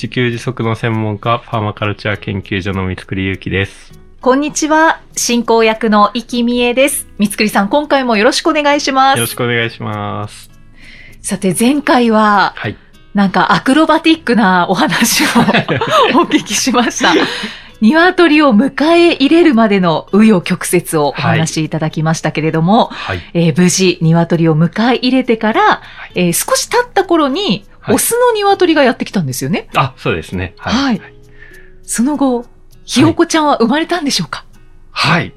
自給自足の専門家、パーマカルチャー研究所の三つくりゆうきです。こんにちは。進行役の生きみえです。三つくりさん、今回もよろしくお願いしまよろす。しくお願いします。さて、前回は、はい。なんかアクロバティックなお話を お聞きしました。鶏を迎え入れるまでの紆余曲折をお話しいただきましたけれども、はい。えー無事鶏を迎え入れてから、えー少し経った頃に、はいオスの鶏がやってきたんですよね。あ、そうですね。は。はいい。その後、ひよこちゃんは生まれたんでしょうか、はい。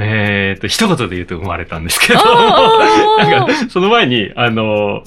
えーと、一言で言うと生まれたんですけど、なんか、その前に、あの、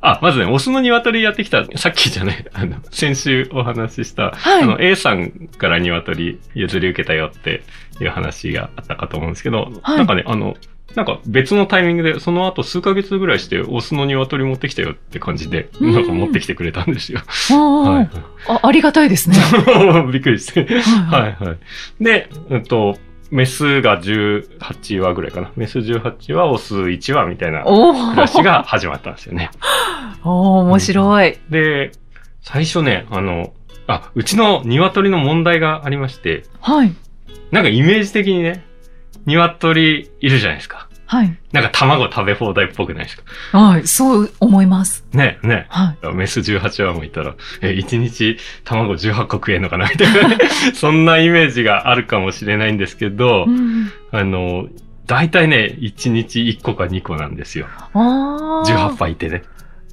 あ、まずね、オスの鶏やってきた、さっきじゃない、あの、先週お話しした、はいあの、A さんから鶏譲り受けたよっていう話があったかと思うんですけど、はいなんかね、あの、なんか別のタイミングで、その後数ヶ月ぐらいして、オスの鶏持ってきたよって感じで、うんなんか持ってきてくれたんですよ。はい。あありがたいですね。びっくりして。ははいはい。で、うんと、メスが18話ぐらいかな。メス18話、オス1話みたいなお暮らしーが始まったんですよね。おー面白い。で、最初ね、あの、あ、うちの鶏の問題がありまして、はい。なんかイメージ的にね、鶏いるじゃないですか。はい。なんか卵食べ放題っぽくないですか？はい。そう思います。ね、ね。はい。メス18話もいたら、え、1日卵18個食えんのかな？みたいなね。そんなイメージがあるかもしれないんですけど、うんあの、大体ね、1日1個か2個なんですよ。あー18羽いてね。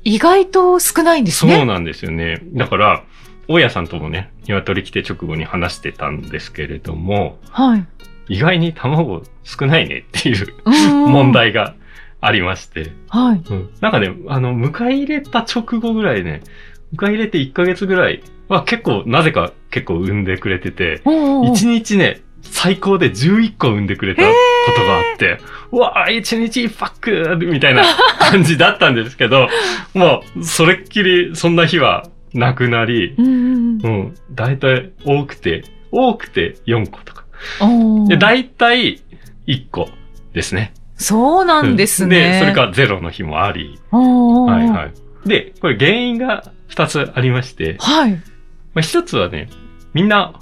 意外と少ないんですね。そうなんですよね。だから、大家さんともね、鶏来て直後に話してたんですけれども、はい。意外に卵少ないねっていううん問。題がありまして、はい。うんなんかね、あの、迎え入れた直後ぐらいね、迎え入れて1ヶ月ぐらいは結構、なぜか結構産んでくれてて、おー1日ね、最高で11個産んでくれたことがあって、うわあ、1日1パックみたいな 感じだったんですけど、もう、それっきりそんな日はなくなり、うんうんうんうん、だいたい多くて、多くて4個とか。で、だいたい1個ですね。そうなんですね。で、それからゼロの日もあり、はいはい。で、これ原因が2つありまして、はい。まあ、1つはね、みんな、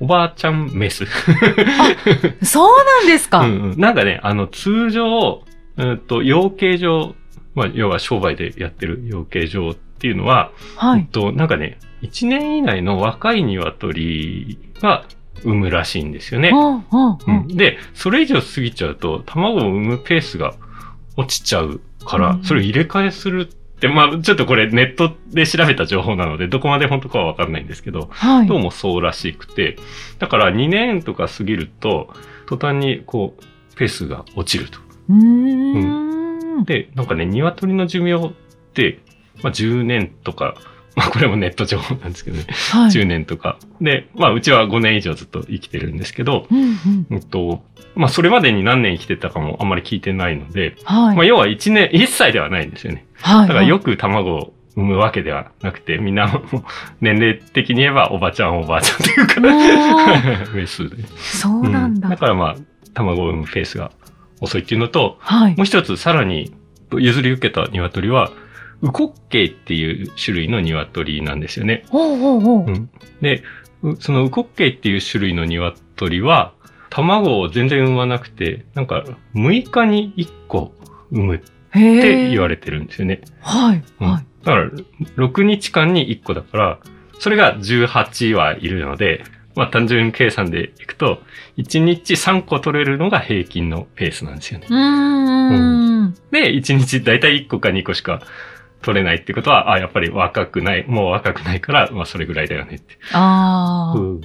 おばあちゃんメス。そうなんですか。うんうん、なんかね、あの、通常、うんと、養鶏場、まあ、要は商売でやってる養鶏場っていうのは、はい。うんと、なんかね、1年以内の若い鶏が産むらしいんですよね。で、それ以上過ぎちゃうと、卵を産むペースが落ちちゃうから、うんそれを入れ替えするって、まあ、ちょっとこれネットで調べた情報なので、どこまで本当かはわかんないんですけど、はい。どうもそうらしくて、だから2年とか過ぎると、途端にこう、ペースが落ちると。うーん。で、なんかね、鶏の寿命って、まあ10年とか、まあこれもネット情報なんですけどね、はい。10年とか。で、まあうちは5年以上ずっと生きてるんですけど、うんうん。うんと、まあそれまでに何年生きてたかもあんまり聞いてないので、はい。まあ要は1年、1歳ではないんですよね。はい。だからよく卵を産むわけではなくて、みんな年齢的に言えばおばちゃんおばあちゃんというか、おメス で。そうなんだ。だからまあ、卵を産むペースが遅いっていうのと、はいも。う一つさらに譲り受けた鶏は、ウコッケイっていう種類の鶏なんですよね。ほうほうほう。うんで、うそのウコッケイっていう種類の鶏は、卵を全然産まなくて、なんか6日に1個産むっへて言われれてるんですよね。はい。うんはい。だから、6日間に1個だから、それが18はいるので、まあ単純計算でいくと、1日3個取れるのが平均のペースなんですよね。うーん。で、1日だいたい1個か2個しか取れないってことは、あ、やっぱり若くない、もう若くないから、まあそれぐらいだよねって。ああ、うん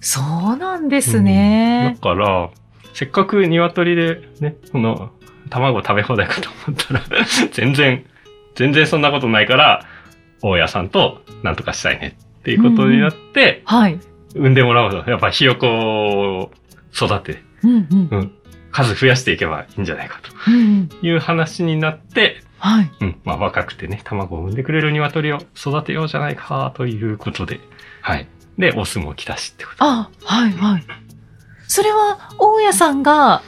そうなんですだね。から、せっかく鶏でね、この卵食べ放題かと思ったら、全然、全然そんなことないから、大家さんとなんとかしたいねっていうことになって、はい。産んでもらうと、やっぱひよこを育て、うんうんうん、数増やしていけばいいんじゃないかうんうん。という話になって、はい。うん、まあ若くてね、卵を産んでくれる鶏を育てようじゃないかということで、はい。で、オスも来たしってこと。あ、はいはい。それは、大家さんが、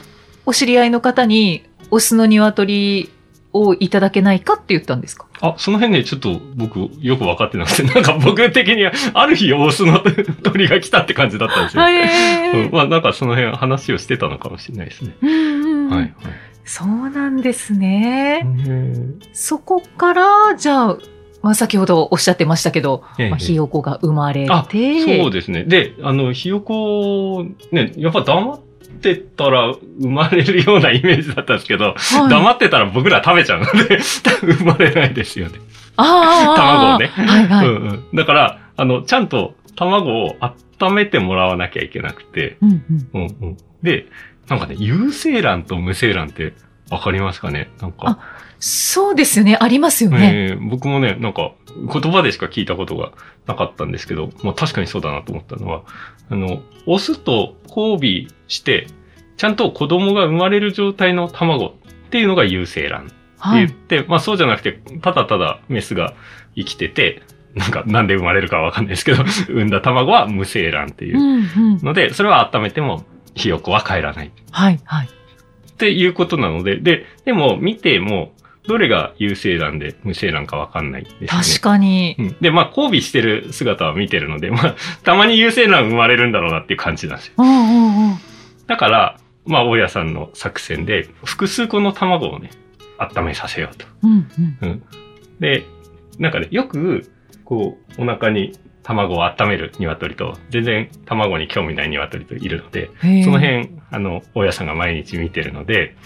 お知り合いの方に、オスの鶏をいただけないかって言ったんですか？あ、その辺ね、ちょっと僕よく分かってなくて、なんか僕的には、ある日オスの鳥が来たって感じだったんですよ。へうん、まあなんかその辺話をしてたのかもしれないですね。うんうんうんはい、はい。そうなんですね。うんそこから、じゃあ、まあ、先ほどおっしゃってましたけど、ええまあ、ひよこが生まれあて、そうですね。で、あの、ひよこ、ね、やっぱ黙ってたら生まれるようなイメージだったんですけど、はい黙ってたら僕ら食べちゃうので、生まれないですよね。ああ卵をねはいはい。うんうん。だから、あの、ちゃんと卵を温めてもらわなきゃいけなくて、うんうんうんうん。で、なんかね、有精卵と無精卵ってわかりますかね？なんか。そうですよね。ありますよね。えー僕もね、なんか、言葉でしか聞いたことがなかったんですけど、まあ確かにそうだなと思ったのは、あの、オスと交尾して、ちゃんと子供が生まれる状態の卵っていうのが有精卵ってはい。言って、まあそうじゃなくて、ただただメスが生きてて、なんかなんで生まれるかわかんないですけど、産んだ卵は無精卵っていう。ので、それは温めてもひよこは帰らない。はいはい。っていうことなので、で、でも見ても、どれが有精卵で無精卵かわかんないですね。確かに。うんで、まあ、交尾してる姿は見てるので、まあ、たまに有精卵生まれるんだろうなっていう感じなんですよ。うんうんうん。だから、まあ、大家さんの作戦で、複数個の卵をね、温めさせようと。うんうん。うん。で、なんかね、よく、こう、お腹に卵を温める鶏と、全然卵に興味ない鶏といるので、その辺、あの、大家さんが毎日見てるので、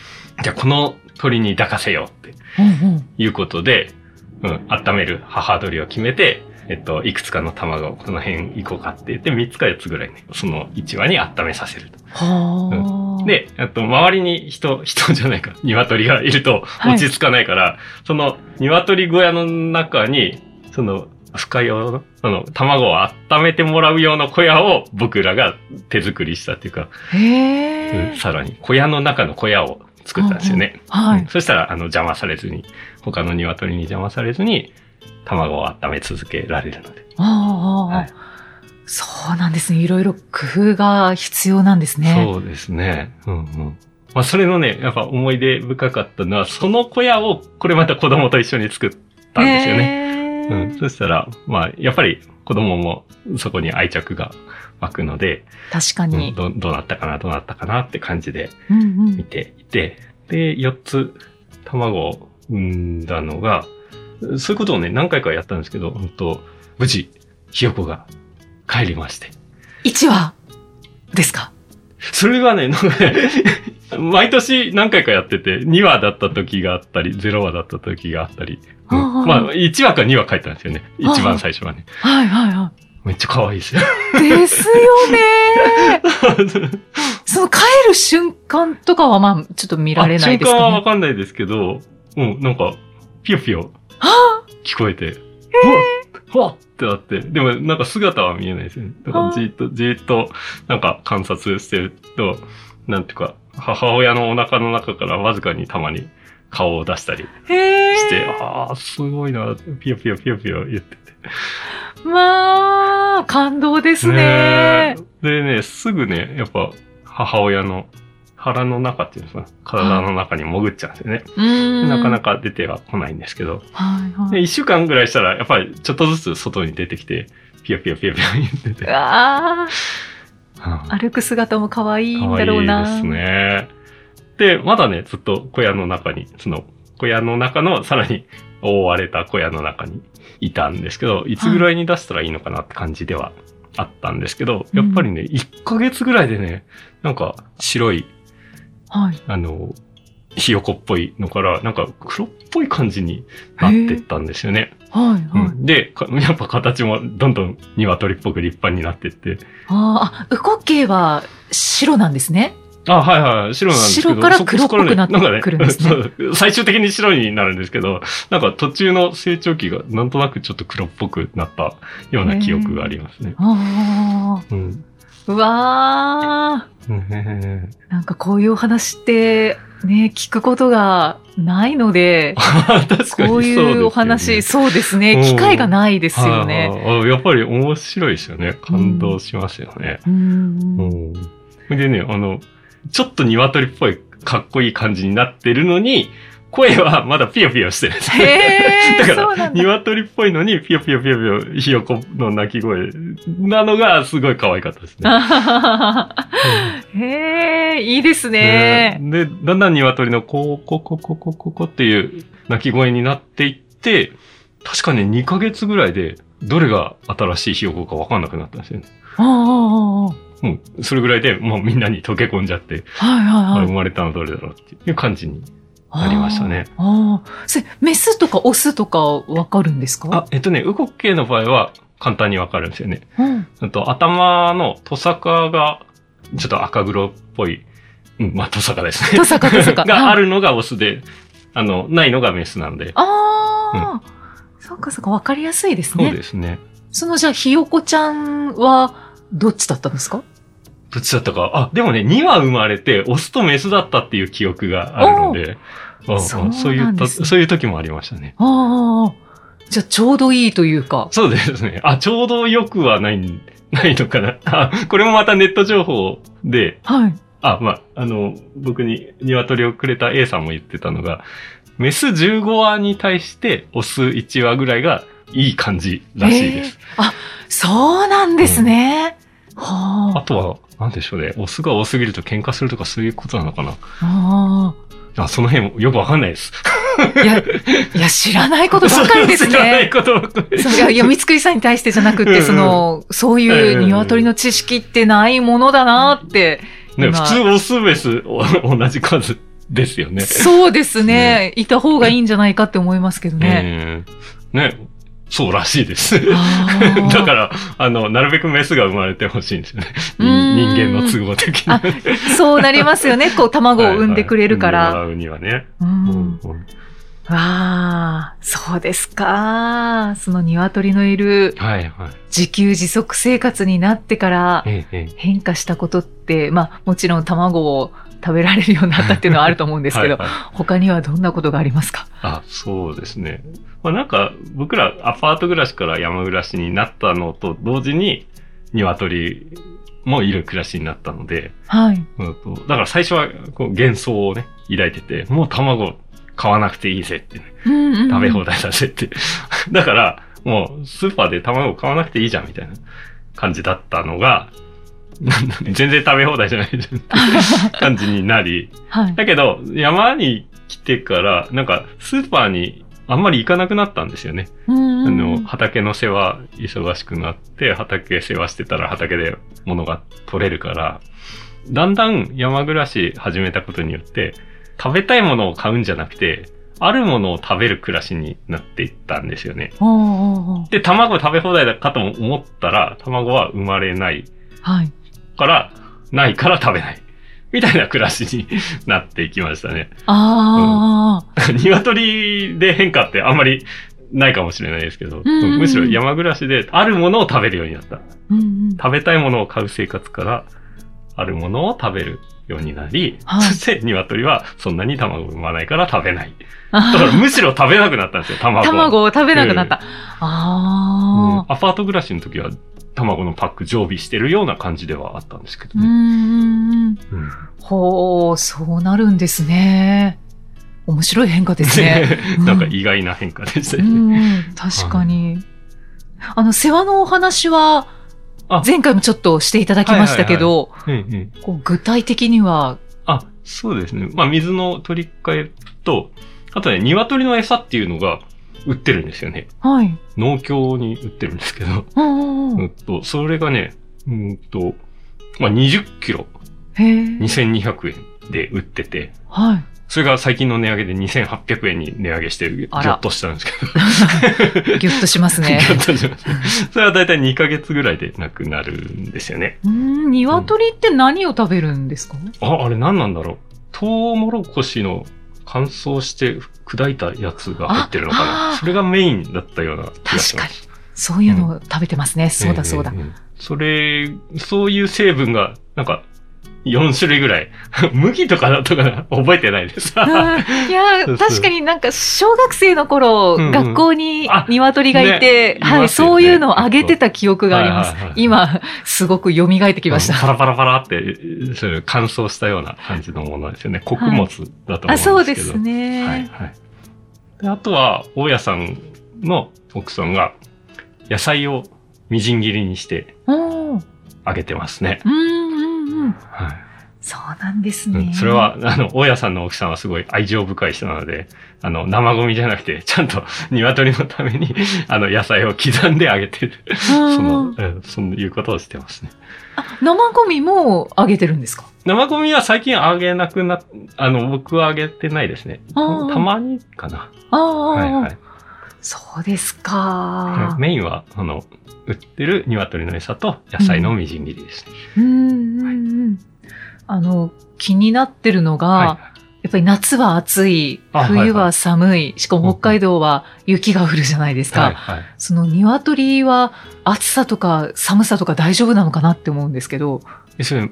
じゃあこの鳥に抱かせようってうんうん。いうことで、うん、温める母鳥を決めて、えっと、いくつかの卵をこの辺行こうかって言って、3つか4つぐらいね、その1羽に温めさせると。はあ。、で、あと、周りに人、人じゃないか、鶏がいるとはい落ち着かないから、その鶏小屋の中に、その、深用の、その、卵を温めてもらう用の小屋を僕らが手作りしたっていうか。うんさらに小屋の中の小屋を作ったんですよね。はいうん。そしたら、あの、邪魔されずに、他の鶏に邪魔されずに、卵を温め続けられるので。ああああ、はいそうなんですね。いろいろ工夫が必要なんですね。そうですね。うんうん。まあ、それのね、やっぱ思い出深かったのは、その小屋を、これまた子供と一緒に作ったんですよね。ねうん。そしたら、まあ、やっぱり子供もそこに愛着が 湧くので、うん確かに。どどうなったかな、どうなったかなって感じでうんうん見ていて、で、4つ卵を産んだのが、そういうことをね、何回かやったんですけど、本当無事、ひよこが帰りまして。1話ですか？それがね、なんかね毎年何回かやってて、2話だった時があったり、0話だった時があったり。うんはあまあ、1話か2話書いたんですよね。一番最初はね。はいはいはめっちゃ可愛いですよ。い。ですよね。その帰る瞬間とかはまあ、ちょっと見られないですあ瞬間はわかね。かんないですけど、うん、なんか、ピヨピヨは聞こえて、うわっわっってなって、でもなんか姿は見えないですよね。だからじーっと、じーっと、なんか観察してると、なんていうか、母親のお腹の中からわずかにたまに顔を出したり。して、ああ、すごいな、ピヨピヨピヨピヨ言ってて。まあ、感動ですね。でね、すぐね、やっぱ母親の腹の中っていうんですか、体の中に潜っちゃうんですよね。うーん。なかなか出ては来ないんですけど、で、はいはい。一週間ぐらいしたら、やっぱりちょっとずつ外に出てきて、ピヨピヨピヨピヨ言ってて。歩く姿も可愛いんだろうな。いですね。で、まだね、ずっと小屋の中に、その、小屋の中のさらに覆われた小屋の中にいたんですけど、いつぐらいに出したらいいのかなって感じではあったんですけど、やっぱりね、1ヶ月ぐらいでね、なんか白い、はい。あの、ひよこっぽいのから、なんか黒っぽい感じになってったんですよね。はい、はい。うんで、か やっぱ形もどんどん鶏っぽく立派になってって、あーあ、ウコッケイは白なんですね。あ、はいはい。白なんですけど。白から黒っぽくなってくるんですね そう最終的に白になるんですけど、なんか途中の成長期がなんとなくちょっと黒っぽくなったような記憶がありますね。あうん。あ。うわねー。なんかこういうお話って、ね、聞くことがないので、でねこういうお話、そうですね、うん機会がないですよね。やっぱり面白いですよね。感動しますよね。うんうん。でね、あの、ちょっと鶏っぽいかっこいい感じになってるのに、声はまだピヨピヨしてるんですだから。鶏っぽいのに、ピヨピヨピヨピヨ、ひよこの鳴き声なのがすごい可愛かったですね。へえ、いいですね。で、だんだん鶏のコーココココココっていう鳴き声になっていって、確かね、2ヶ月ぐらいで、どれが新しいひよこか分かんなくなったんですよね。ああああああもう、それぐらいで、もうみんなに溶け込んじゃって、はいはいあはい。生まれたのどれだろうっていう感じになりましたね。ああ。それ、メスとかオスとかわかるんですか？あ、えっとね、ウコッケイの場合は簡単にわかるんですよね。うん。あと頭のトサカが、ちょっと赤黒っぽい、うん、まあトサカですね。トサカトサカ があるのがオスで、あの、ないのがメスなんで。ああ、そっかそっか、わかりやすいですそうね。ですね。そのじゃあ、ひよこちゃんは、どっちだったんですか？どっちだったか。あ、でもね、2羽生まれて、オスとメスだったっていう記憶があるので、あそうそういった、そういう時もありましたね。ああ。じゃあ、ちょうどいいというか。そうですね。あ、ちょうどよくはない、ないのかな。あ、これもまたネット情報で、はい。あ、まあ、あの、僕に鶏をくれた A さんも言ってたのが、メス15羽に対してオス1羽ぐらいがいい感じらしいです。そうなんですね。はあとは、なんでしょうね。オスが多すぎると喧嘩するとかそういうことなのかな。あ。ああ、その辺もよくわかんないです。あ。いや、いや、知らないことばかりです 知らないね。ことばっかりそういや、三つくりさんに対してじゃなくて、うんうんその、そういう鶏の知識ってないものだなって。ね、今普通オスメスお同じ数ですよね。そうですね。いた方がいいんじゃないかって思いますけどね。ねね、そうらしいです。だから、あの、なるべくメスが生まれてほしいんですよね。人間の都合的に。あそうなりますよね。こう、卵を産んでくれるから。はいはい産んでもらうにはね。ううんん。わあ、そうですか。その鶏のいるはいはい。自給自足生活になってから変化したことって、まあもちろん卵を食べられるようになったっていうのはあると思うんですけど、はいはい他にはどんなことがありますか？あ、そうですね。まあなんか、僕らアパート暮らしから山暮らしになったのと同時に、鶏もいる暮らしになったので、はい。うんとだから最初はこう幻想をね、抱いてて、もう卵買わなくていいぜってね、うんうんうん食べ放題だぜって。だから、もうスーパーで卵買わなくていいじゃんみたいな感じだったのが、全然食べ放題じゃない感じになり、はい。だけど山に来てから、なんかスーパーにあんまり行かなくなったんですよね。あの、畑の世話忙しくなって、畑世話してたら畑で物が取れるから、だんだん山暮らし始めたことによって、食べたいものを買うんじゃなくて、あるものを食べる暮らしになっていったんですよね。で、卵食べ放題だかと思ったら、卵は生まれないはい。から、ないから食べない。みたいな暮らしになっていきましたね。ああ、鶏で変化ってあんまりないかもしれないですけど、うんうんうんむしろ山暮らしであるものを食べるようになった。うんうん食べたいものを買う生活から、あるものを食べるようになり、はいそして鶏はそんなに卵を産まないから食べない。だあからむしろ食べなくなったんですよ、卵を。卵を食べなくなった。うんああ、アパート暮らしの時は卵のパック常備してるような感じではあったんですけどうんうね。んうん。うんほう、そうなるんですね。面白い変化ですね。うんなんか意外な変化でしたうね。ん、確かに。あの、世話のお話はあ、前回もちょっとしていただきましたけど、具体的には、あ、そうですね。まあ、水の取り替えと、あとね、鶏の餌っていうのが売ってるんですよね。はい。農協に売ってるんですけど、うんうんうんうんと、それがね、うんと、まあ、20キロへえ。2200円で売ってて、はい。それが最近の値上げで2800円に値上げして、ぎょっとしたんですけど。ぎゅっとしますね。ぎょっとしますね。それはだいたい2ヶ月ぐらいでなくなるんですよね。うーん、鶏って何を食べるんですか？あ、あれ何なんだろう。トウモロコシの乾燥して砕いたやつが入ってるのかな。それがメインだったような気がし確かにます。。そういうのを食べてますね。そうだそうだえ。えええそれ、そういう成分が、なんか、4種類ぐらい。麦とかだとかな？覚えてないです。うんいや 確かになんか小学生の頃、うんうん学校にあ鶏がいて、はい、ねいねそういうのをあげてた記憶があります。はいはいはい今、すごく蘇ってきました。パラパラパラって、そういう乾燥したような感じのものですよね。穀物だと思うんですけど。あ、そうですね。はいはい。であとは、大家さんの奥さんが、野菜をみじん切りにしてあげてますね。うん。はい。そうなんですね。うん、それは、あの、大家さんの奥さんはすごい愛情深い人なので、あの、生ゴミじゃなくて、ちゃんと鶏のために、あの、野菜を刻んであげてる。うんその、うん、そういうことをしてますね。あ生ゴミもあげてるんですか？生ゴミは最近あげなくなっ、あの、僕はあげてないですね。たまにかな。ああ、はいはい。そうですか。メインは、あの、売ってる鶏の餌と野菜のみじん切りですね。うん。あの、気になってるのが、はいやっぱり夏は暑い、あはい冬は寒い、しかも北海道は雪が降るじゃないですか。はいはい。その鶏は暑さとか寒さとか大丈夫なのかなって思うんですけど。でそれ、ウ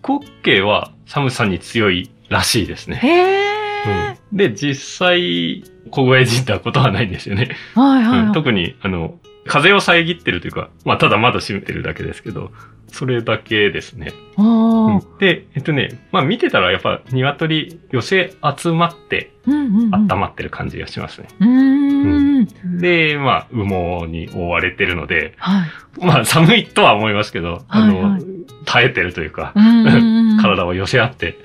コッケイは寒さに強いらしいですね。へー。うん、で、実際、凍え死んだことはないんですよね。はいはい、はいうん特に、あの、風を遮ってるというか、まあ、ただ窓閉めてるだけですけど、それだけですね。うんで、えっとね、まあ見てたらやっぱ鶏寄せ集まって。温まってる感じがしますね。うーん。で、まあ羽毛に覆われてるので、はい。まあ寒いとは思いますけど、あの、はいはい耐えてるというか、うんうんうん 体を寄せ合って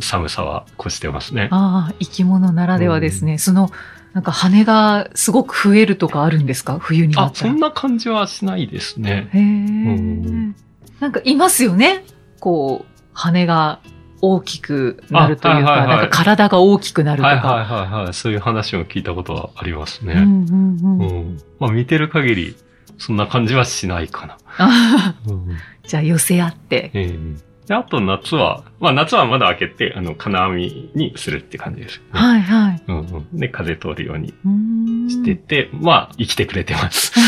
寒さは越してますね。ああ、生き物ならではですね。その、なんか羽がすごく増えるとかあるんですか？冬になあ、ったら。そんな感じはしないですね。へえ、んなんかいますよね。こう、羽が大きくなるというか、あはいはいはいなんか体が大きくなるとか。はいはいはいはい。そういう話を聞いたことはありますね。うんうんうんうんまあ見てる限り、そんな感じはしないかな。あうんじゃあ寄せ合って。ええであと夏は、まあ夏はまだ開けて、あの、金網にするって感じです、ね。はいはい。うんうん。で、風通るようにしてて、まあ生きてくれてます。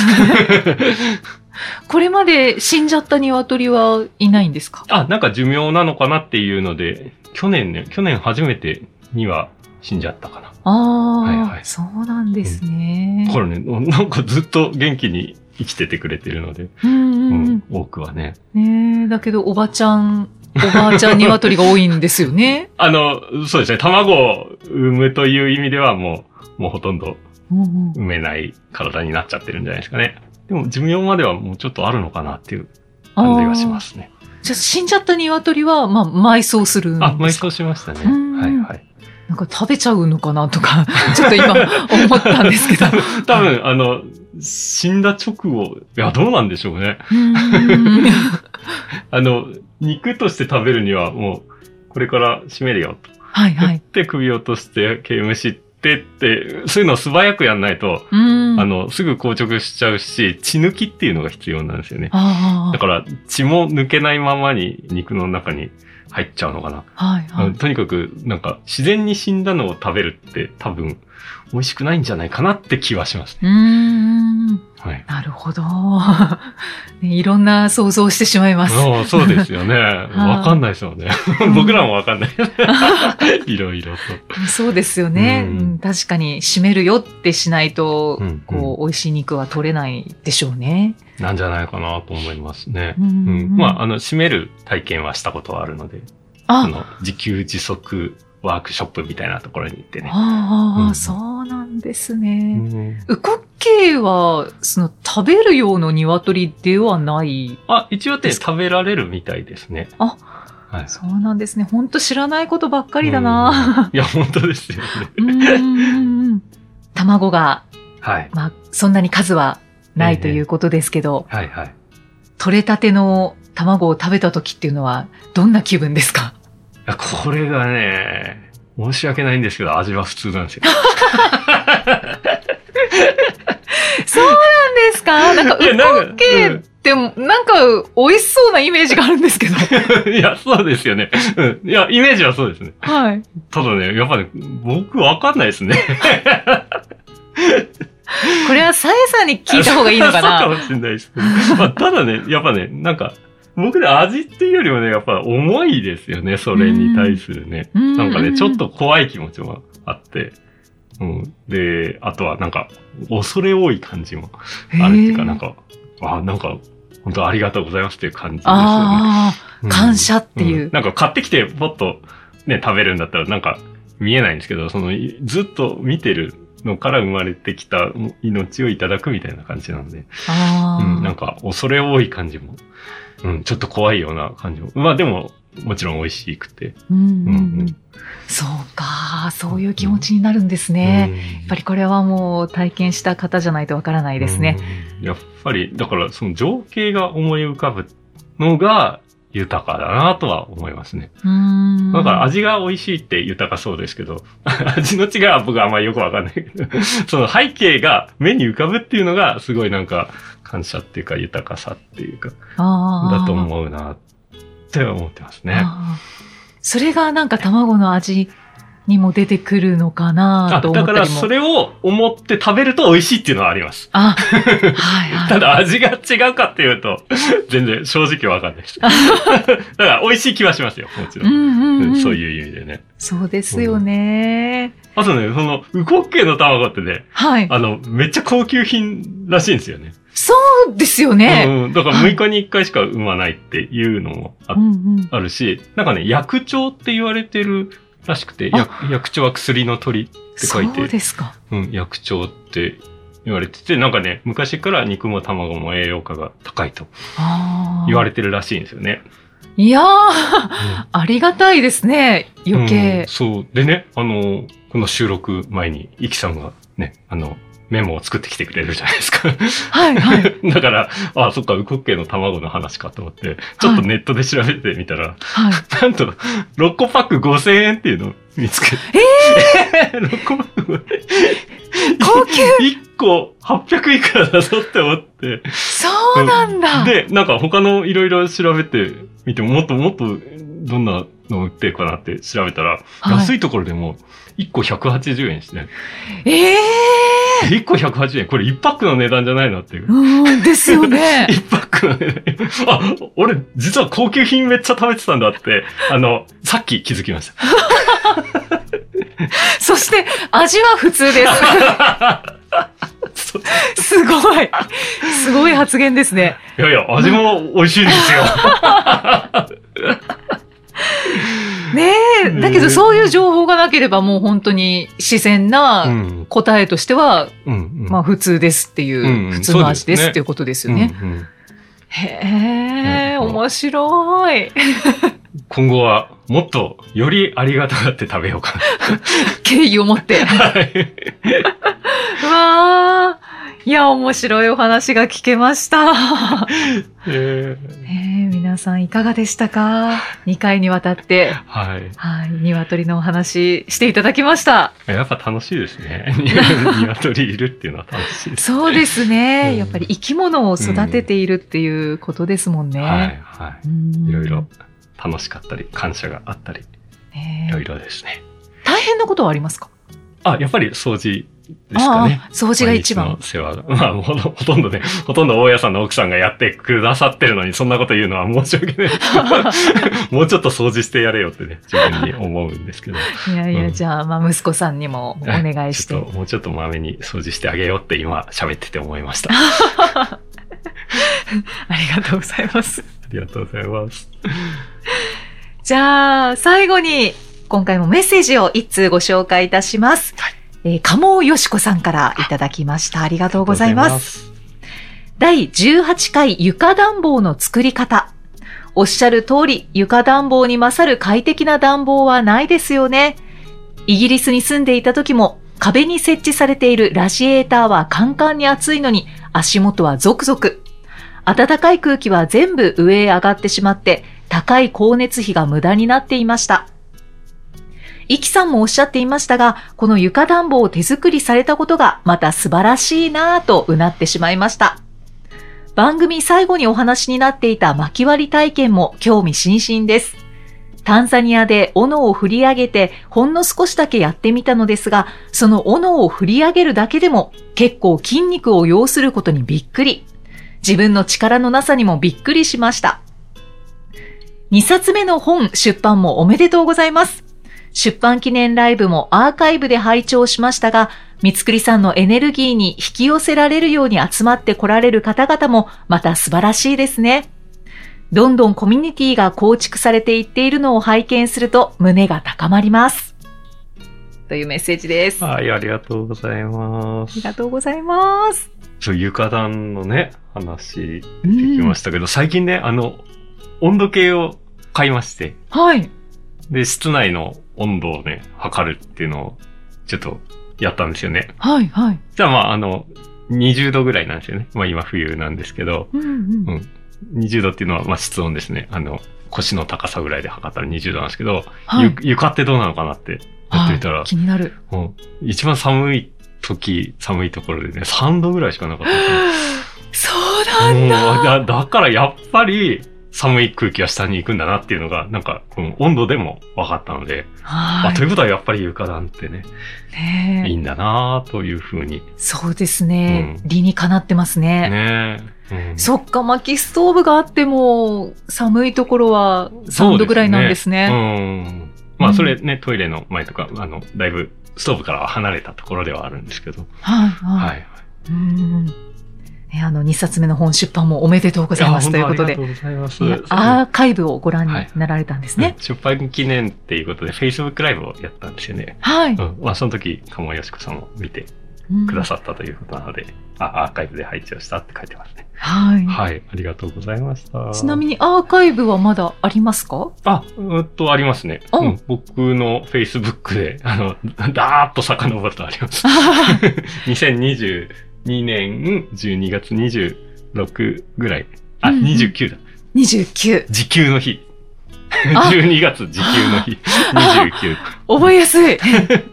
これまで死んじゃった鶏はいないんですか？あ、なんか寿命なのかなっていうので、去年ね、去年初めてには死んじゃったかな。ああ、はいはいそうなんですねだ。からね、なんかずっと元気に生きててくれてるので、うんううんん、多くはね。ねえだけどおばちゃん、おばあちゃん鶏が多いんですよね。あの、そうですね、卵を産むという意味ではもう、もうほとんど産めない体になっちゃってるんじゃないですかね。でも寿命まではもうちょっとあるのかなっていう感じがしますね。じゃあ死んじゃった鶏は、まあ、埋葬するんあ、埋ですか？葬しましたね。うんはいはい。なんか食べちゃうのかなとか、ちょっと今思ったんですけど。多分、あの、死んだ直後、いや、どうなんでしょうね。うん あの、肉として食べるにはもう、これから締めるよと。はいはい。で、首落として、刑務しってって、そういうのを素早くやんないと、うん。あの、すぐ硬直しちゃうし、血抜きっていうのが必要なんですよね。あだから、血も抜けないままに肉の中に入っちゃうのかな。あ、はいはい。とにかく、なんか、自然に死んだのを食べるって多分、美味しくないんじゃないかなって気はしますね。うーん。はい。なるほど。ねいろんな想像してしまいます。そうですよね。わかんないですよね。僕らもわかんない。いろいろと。そうですよね、うんうん確かに締めるよってしないと、うんうんこう、美味しい肉は取れないでしょうね。なんじゃないかなと思いますね。うんうんまあ、あの、締める体験はしたことはあるので、ああ、の、自給自足ワークショップみたいなところに行ってね。ああ、うんそうなんですうね。んウコッケイは、その、食べる用の鶏ではない。あ、一応ね、ですか？食べられるみたいですね。あ、はい。そうなんですね。本当知らないことばっかりだな。うんいや、本当ですよね。卵が、はい。まあ、そんなに数はないということですけど、はいはい。取れたての卵を食べた時っていうのは、どんな気分ですか？いやこれがね、申し訳ないんですけど、味は普通なんですよ。そうなんですか？なんか、いやうなんかこっけって、なんか、美味しそうなイメージがあるんですけど。う んいや、そうですよね。うん。いや、イメージはそうですね。はい。ただね、やっぱね、僕わかんないですね。これはさえさんに聞いた方がいいのか そうかなもしれないです。まあ、ただね、やっぱね、なんか、僕ね、味っていうよりもね、やっぱ重いですよね、それに対するね。うんなんかね、ちょっと怖い気持ちもあって。うん。で、あとはなんか、恐れ多い感じもあるっていうか、なんか、あ、なんか、本当ありがとうございますっていう感じですよね。ああ、うん感謝っていう。んなんか買ってきて、ポッとね、食べるんだったら、なんか見えないんですけど、その、いずっと見てるのから生まれてきた命をいただくみたいな感じなんで、あうん、なんあ。か恐れ多い感じも、うん、ちょっと怖いような感じも。まあでも、もちろん美味しくて。うんうんううん。そうか、そういう気持ちになるんですね。うんやっぱりこれはもう体験した方じゃないとわからないですね。。うんやっぱり、だからその情景が思い浮かぶのが豊かだなとは思いますね。うーん。だから味が美味しいって豊かそうですけど、味の違いは僕はあんまりよくわかんないけど、その背景が目に浮かぶっていうのがすごいなんか感謝っていうか豊かさっていうか、だと思うなって思ってますね。それがなんか卵の味にも出てくるのかなあと思った。だからそれを思って食べると美味しいっていうのはあります。あ、はいはい。ただ味が違うかっていうと、全然正直わかんないです。だから美味しい気はしますよ、もちろ。うんんうん、うん。そういう意味でね。そうですよね。あとね、その、ウコッケの卵ってね、はい。あの、めっちゃ高級品らしいんですよね。そうですよね。うん、だから6日に1回しか産まないっていうのもあ,、うんうん。あるし、なんかね、薬鳥って言われてるらしくて、あ薬薬鳥は薬の鳥って書いてそう、ですか。うん、薬鳥って言われてて、なんかね、昔から肉も卵も栄養価が高いと。言われてるらしいんですよね。いやー、ありがたいですね。余うん計。そう。でね、あの、この収録前に、イキさんがね、あの、メモを作ってきてくれるじゃないですか。はいはい。だから、あ、そっか、ウコッケの卵の話かと思って、ちょっとネットで調べてみたら、はい。なんと、6個パック5000円っていうのを見つけて。え !6 個パック5000円。高級 !1 個800いくらだぞって思って。そうなんだ。で、なんか他のいろいろ調べてみても、もっともっとどんなの売ってるかなって調べたら、はい安いところでも1個180円して、ええ1個180円これ1パックの値段じゃないのっていうー。。うん、ですよね。1パックの値段。あ、俺実は高級品めっちゃ食べてたんだって、あの、さっき気づきました。そして、味は普通です。すごい。すごい発言ですね。いやいや、味も美味しいんですよ。だけど、そういう情報がなければ、もう本当に自然う。なん答えとしては、うん、うん。まあ普通ですっていう、うんうん普通の味ですっていうことですよね。うんうんへえ、うん面白い。今後はもっとよりありがたがって食べようか 敬意を持って。な。はい。うわー。いや、面白いお話が聞けました。えーえー皆さんいかがでしたか ?2 回にわたって、はい。はい、鶏のお話していただきました。やっぱ楽しいですね。鶏いるっていうのは楽しいです。そうですね。うんやっぱり生き物を育てているっていうことですもんね。はい、はうんい。いろいろ楽しかったり、感謝があったり、ねいろいろですね。大変なことはありますか？あ、やっぱり掃除ですかね。ああ掃除が一番。世話が。まあ、ほとほとんどね、ほとんど大家さんの奥さんがやってくださってるのに、そんなこと言うのは申し訳ない もうちょっと掃除してやれよってね、自分に思うんですけど。いやいや、うんじゃあ、まあ、息子さんにもお願いして。ちょっと、もうちょっとまめに掃除してあげようって今喋ってて思いました。あ ありがとうございます。りがとうございます。じゃあ、最後に、今回もメッセージを一通ご紹介いたします。えー、鴨よしこさんからいただきました。ありがとうございます。す。第18回床暖房の作り方。おっしゃる通り、床暖房に勝る快適な暖房はないですよね。イギリスに住んでいた時も、壁に設置されているラジエーターはカンカンに暑いのに、足元はゾクゾク。暖かい空気は全部上へ上がってしまって、高い光熱費が無駄になっていました。イキさんもおっしゃっていましたが、この床暖房を手作りされたことがまた素晴らしいなぁとうなってしまいました。番組最後にお話になっていた薪割り体験も興味津々です。タンザニアで斧を振り上げてほんの少しだけやってみたのですが、その斧を振り上げるだけでも結構筋肉を要することにびっくり。自分の力のなさにもびっくりしました。2冊目の本出版もおめでとうございます。出版記念ライブもアーカイブで拝聴しましたが、三つくりさんのエネルギーに引き寄せられるように集まってこられる方々もまた素晴らしいですね。どんどんコミュニティが構築されていっているのを拝見すると胸が高まります。というメッセージです。あはい、ありがとうございますり。がとうございます。そう、床暖のね、話出てきましたけど、最近ね、あの、温度計を買いまして、はい。で、室内の温度をね、測るっていうのを、ちょっとやったんですよね。はい、はい。じゃあまあ、あの、20度ぐらいなんですよね。まあ今冬なんですけど、うん、うん。20度っていうのは、まあ室温ですね。あの、腰の高さぐらいで測ったら20度なんですけど、はい。ゆ床ってどうなのかなってやってみたら、はい気になる。うん一番寒い時、寒いところでね、3度ぐらいしかなかった。そうなんだ。うんだだからやっぱり寒い空気は下に行くんだなっていうのが、なんか、この温度でも分かったので、はあということはやっぱり床暖ってね、い。ねえいいんだなというふうに。そうですね。うん理にかなってますね。ねうんそっか、薪ストーブがあっても、寒いところは3そうです度ぐらいなんですね。うん。まあ、それね、トイレの前とか、あの、だいぶ、ストーブからは離れたところではあるんですけど。はい、はい。はい。うんえあの、2冊目の本出版もおめでとうございますということであ。りがとうございます。アーカイブをご覧になられたんですね。うん出版記念っていうことで、Facebook ライブをやったんですよね。はい。うん。まあ、その時、鴨よしこさんも見てうんくださったということなので、あアーカイブで配置をしたって書いてますね。はい。はい。ありがとうございました。ちなみにアーカイブはまだありますか？あ、うーっと、ありますね。あうん、僕の Facebook で、あの、だーっと遡るとあります。2022年12月26ぐらい。あ、うんうん29だ。29。時給の日。あ12月時給の日。29覚えやすい。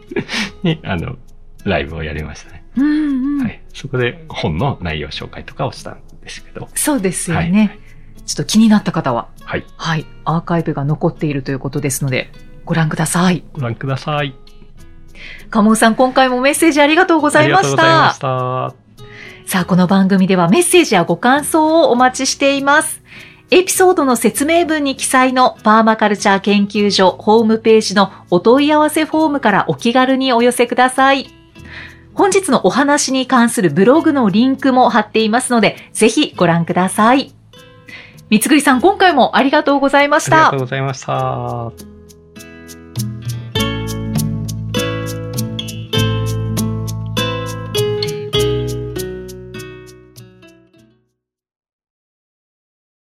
に、あの、ライブをやりましたね。うんうんはい。そこで本の内容紹介とかをしたんですけど。そうですよはいね。ちょっと気になった方は、はい。はい、アーカイブが残っているということですので、ご覧ください。ご覧ください。鴨尾さん、今回もメッセージありがとうございましありがとうございまたし。た。さあ、この番組ではメッセージやご感想をお待ちしています。エピソードの説明文に記載のパーマカルチャー研究所ホームページのお問い合わせフォームからお気軽にお寄せください。本日のお話に関するブログのリンクも貼っていますので、ぜひご覧ください。三つぐりさん、今回もありがとうございましたありがとう。ございました。